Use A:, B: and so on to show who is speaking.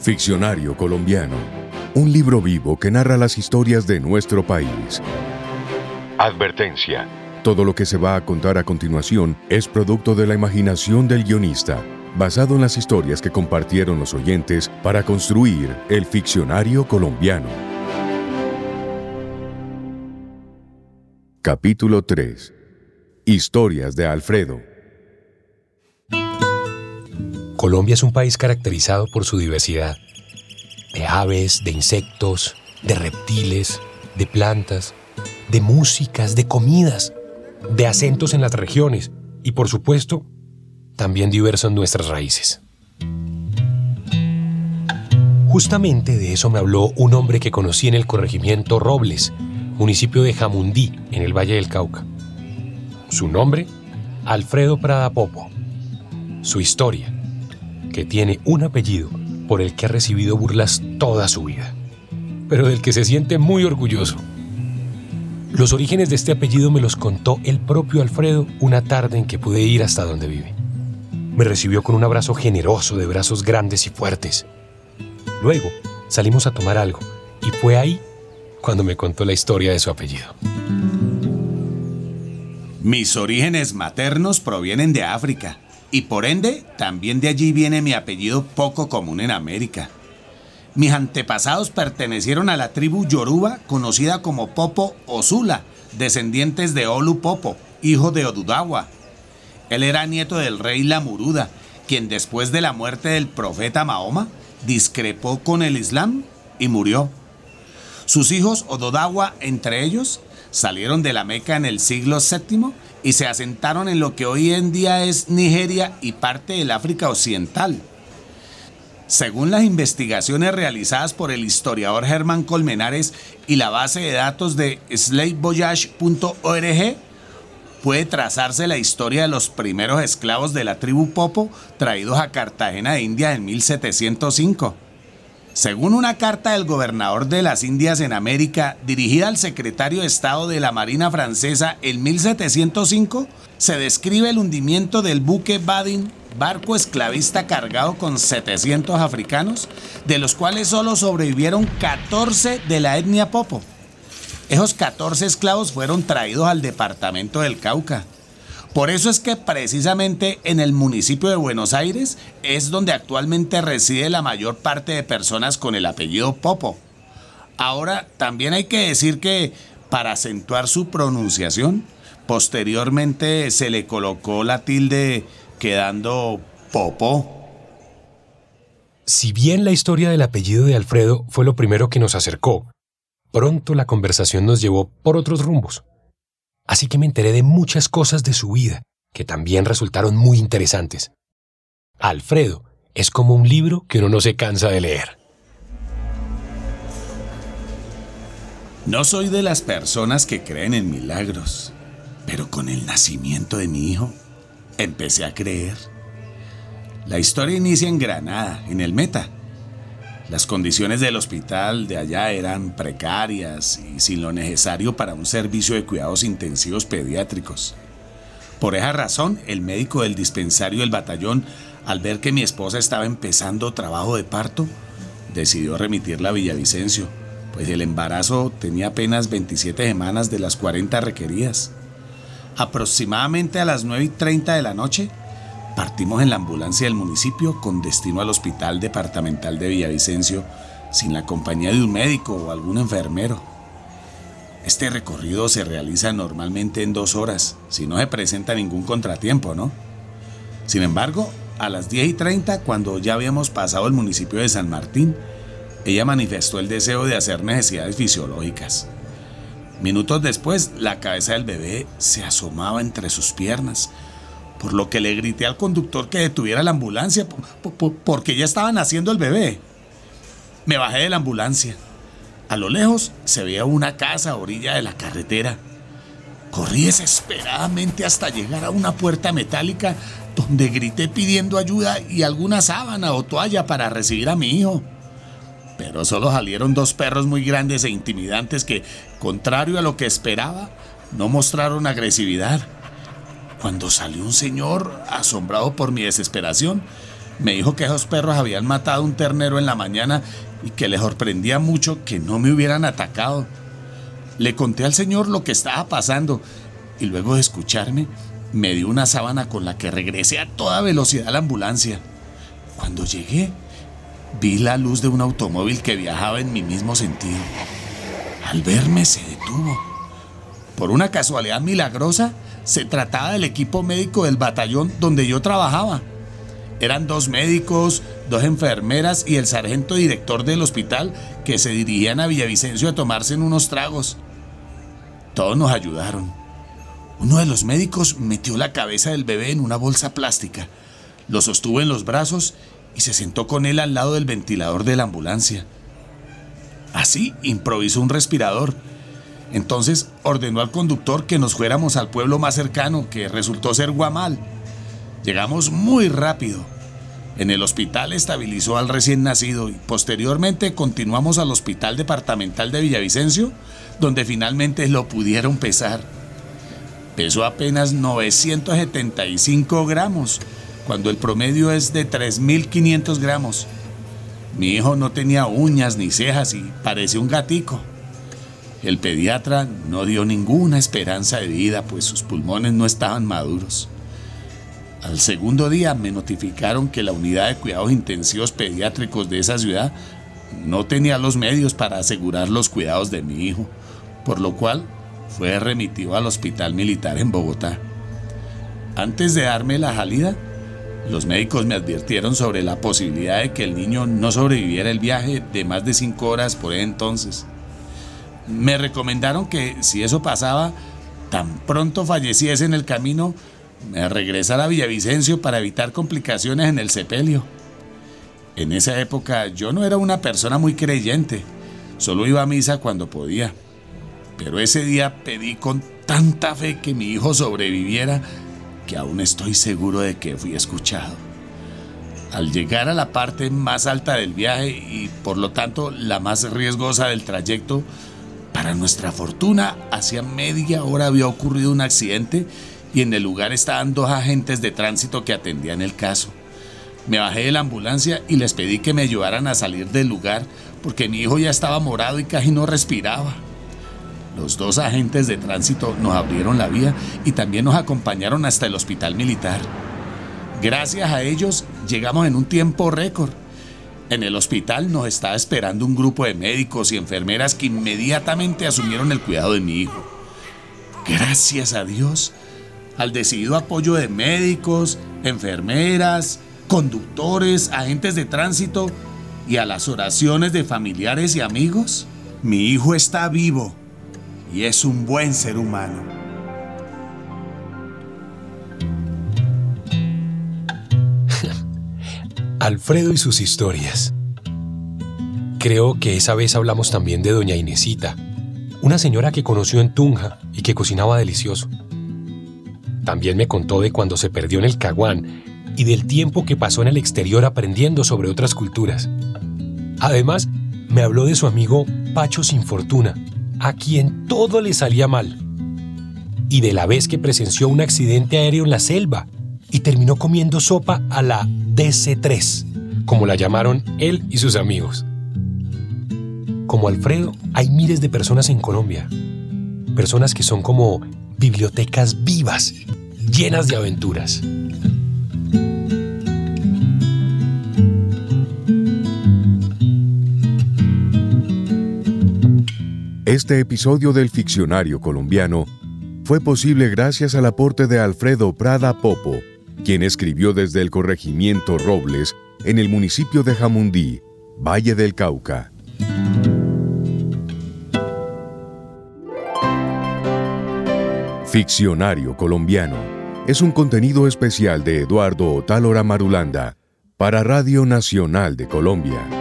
A: Ficcionario colombiano. Un libro vivo que narra las historias de nuestro país. Advertencia. Todo lo que se va a contar a continuación es producto de la imaginación del guionista, basado en las historias que compartieron los oyentes para construir el ficcionario colombiano. Capítulo 3. Historias de Alfredo.
B: Colombia es un país caracterizado por su diversidad, de aves, de insectos, de reptiles, de plantas, de músicas, de comidas, de acentos en las regiones y por supuesto, también diversos en nuestras raíces. Justamente de eso me habló un hombre que conocí en el corregimiento Robles, municipio de Jamundí, en el Valle del Cauca. Su nombre, Alfredo Prada Popo. Su historia, que tiene un apellido por el que ha recibido burlas toda su vida, pero del que se siente muy orgulloso. Los orígenes de este apellido me los contó el propio Alfredo una tarde en que pude ir hasta donde vive. Me recibió con un abrazo generoso de brazos grandes y fuertes. Luego salimos a tomar algo y fue ahí cuando me contó la historia de su apellido.
C: Mis orígenes maternos provienen de África y por ende también de allí viene mi apellido poco común en América. Mis antepasados pertenecieron a la tribu Yoruba conocida como Popo o Zula, descendientes de Olu Popo, hijo de Odudawa. Él era nieto del rey Lamuruda, quien después de la muerte del profeta Mahoma discrepó con el Islam y murió. Sus hijos Ododawa, entre ellos, salieron de la Meca en el siglo VII y se asentaron en lo que hoy en día es Nigeria y parte del África Occidental. Según las investigaciones realizadas por el historiador Germán Colmenares y la base de datos de slavevoyage.org, puede trazarse la historia de los primeros esclavos de la tribu Popo traídos a Cartagena de India en 1705. Según una carta del gobernador de las Indias en América dirigida al secretario de Estado de la Marina Francesa en 1705, se describe el hundimiento del buque Badin barco esclavista cargado con 700 africanos, de los cuales solo sobrevivieron 14 de la etnia Popo. Esos 14 esclavos fueron traídos al departamento del Cauca. Por eso es que precisamente en el municipio de Buenos Aires es donde actualmente reside la mayor parte de personas con el apellido Popo. Ahora, también hay que decir que para acentuar su pronunciación, posteriormente se le colocó la tilde quedando Popo.
B: Si bien la historia del apellido de Alfredo fue lo primero que nos acercó, pronto la conversación nos llevó por otros rumbos. Así que me enteré de muchas cosas de su vida, que también resultaron muy interesantes. Alfredo es como un libro que uno no se cansa de leer.
C: No soy de las personas que creen en milagros, pero con el nacimiento de mi hijo empecé a creer. La historia inicia en Granada, en el Meta. Las condiciones del hospital de allá eran precarias y sin lo necesario para un servicio de cuidados intensivos pediátricos. Por esa razón, el médico del dispensario del batallón, al ver que mi esposa estaba empezando trabajo de parto, decidió remitirla a Villavicencio, pues el embarazo tenía apenas 27 semanas de las 40 requeridas. Aproximadamente a las 9 y 30 de la noche, partimos en la ambulancia del municipio con destino al Hospital Departamental de Villavicencio sin la compañía de un médico o algún enfermero. Este recorrido se realiza normalmente en dos horas, si no se presenta ningún contratiempo, ¿no? Sin embargo, a las 10 y 30, cuando ya habíamos pasado el municipio de San Martín, ella manifestó el deseo de hacer necesidades fisiológicas. Minutos después, la cabeza del bebé se asomaba entre sus piernas, por lo que le grité al conductor que detuviera la ambulancia, porque ya estaban haciendo el bebé. Me bajé de la ambulancia. A lo lejos se veía una casa a orilla de la carretera. Corrí desesperadamente hasta llegar a una puerta metálica donde grité pidiendo ayuda y alguna sábana o toalla para recibir a mi hijo pero solo salieron dos perros muy grandes e intimidantes que, contrario a lo que esperaba, no mostraron agresividad. Cuando salió un señor, asombrado por mi desesperación, Me dijo que esos perros habían matado un ternero en la mañana y que le sorprendía mucho que no me hubieran atacado. Le conté al señor lo que estaba pasando y luego de escucharme me dio una sábana con la que regresé a toda velocidad a la ambulancia. Cuando llegué, vi la luz de un automóvil que viajaba en mi mismo sentido. Al verme se detuvo. Por una casualidad milagrosa, se trataba del equipo médico del batallón donde yo trabajaba. Eran dos médicos, dos enfermeras y el sargento director del hospital que se dirigían a Villavicencio a tomarse unos tragos. Todos nos ayudaron. Uno de los médicos metió la cabeza del bebé en una bolsa plástica, lo sostuvo en los brazos y se sentó con él al lado del ventilador de la ambulancia. Así improvisó un respirador. Entonces ordenó al conductor que nos fuéramos al pueblo más cercano, que resultó ser Guamal. Llegamos muy rápido. En el hospital estabilizó al recién nacido y posteriormente continuamos al hospital departamental de Villavicencio, donde finalmente lo pudieron pesar. Pesó apenas 975 gramos, cuando el promedio es de 3.500 gramos. Mi hijo no tenía uñas ni cejas y parecía un gatico. El pediatra no dio ninguna esperanza de vida, pues sus pulmones no estaban maduros. Al segundo día me notificaron que la unidad de cuidados intensivos pediátricos de esa ciudad no tenía los medios para asegurar los cuidados de mi hijo, por lo cual fue remitido al hospital militar en Bogotá. Antes de darme la salida, los médicos me advirtieron sobre la posibilidad de que el niño no sobreviviera el viaje de más de cinco horas por entonces. Me recomendaron que si eso pasaba, tan pronto falleciese en el camino, me regresara a Villavicencio para evitar complicaciones en el sepelio. En esa época yo no era una persona muy creyente, solo iba a misa cuando podía. Pero ese día pedí con tanta fe que mi hijo sobreviviera que aún estoy seguro de que fui escuchado. Al llegar a la parte más alta del viaje y por lo tanto la más riesgosa del trayecto, para nuestra fortuna, hacía media hora había ocurrido un accidente y en el lugar estaban dos agentes de tránsito que atendían el caso. Me bajé de la ambulancia y les pedí que me ayudaran a salir del lugar porque mi hijo ya estaba morado y casi no respiraba. Los dos agentes de tránsito nos abrieron la vía y también nos acompañaron hasta el hospital militar. Gracias a ellos llegamos en un tiempo récord. En el hospital nos estaba esperando un grupo de médicos y enfermeras que inmediatamente asumieron el cuidado de mi hijo. Gracias a Dios, al decidido apoyo de médicos, enfermeras, conductores, agentes de tránsito y a las oraciones de familiares y amigos, mi hijo está vivo y es un buen ser humano.
B: Alfredo y sus historias. Creo que esa vez hablamos también de doña Inesita, una señora que conoció en Tunja y que cocinaba delicioso. También me contó de cuando se perdió en el Caguán y del tiempo que pasó en el exterior aprendiendo sobre otras culturas. Además, me habló de su amigo Pacho Sin Fortuna, a quien todo le salía mal, y de la vez que presenció un accidente aéreo en la selva y terminó comiendo sopa a la DC-3, como la llamaron él y sus amigos. Como Alfredo, hay miles de personas en Colombia, personas que son como bibliotecas vivas, llenas de aventuras.
A: Este episodio del Ficcionario Colombiano fue posible gracias al aporte de Alfredo Prada Popo, quien escribió desde el corregimiento Robles, en el municipio de Jamundí, Valle del Cauca. Ficcionario Colombiano es un contenido especial de Eduardo Otálora Marulanda para Radio Nacional de Colombia.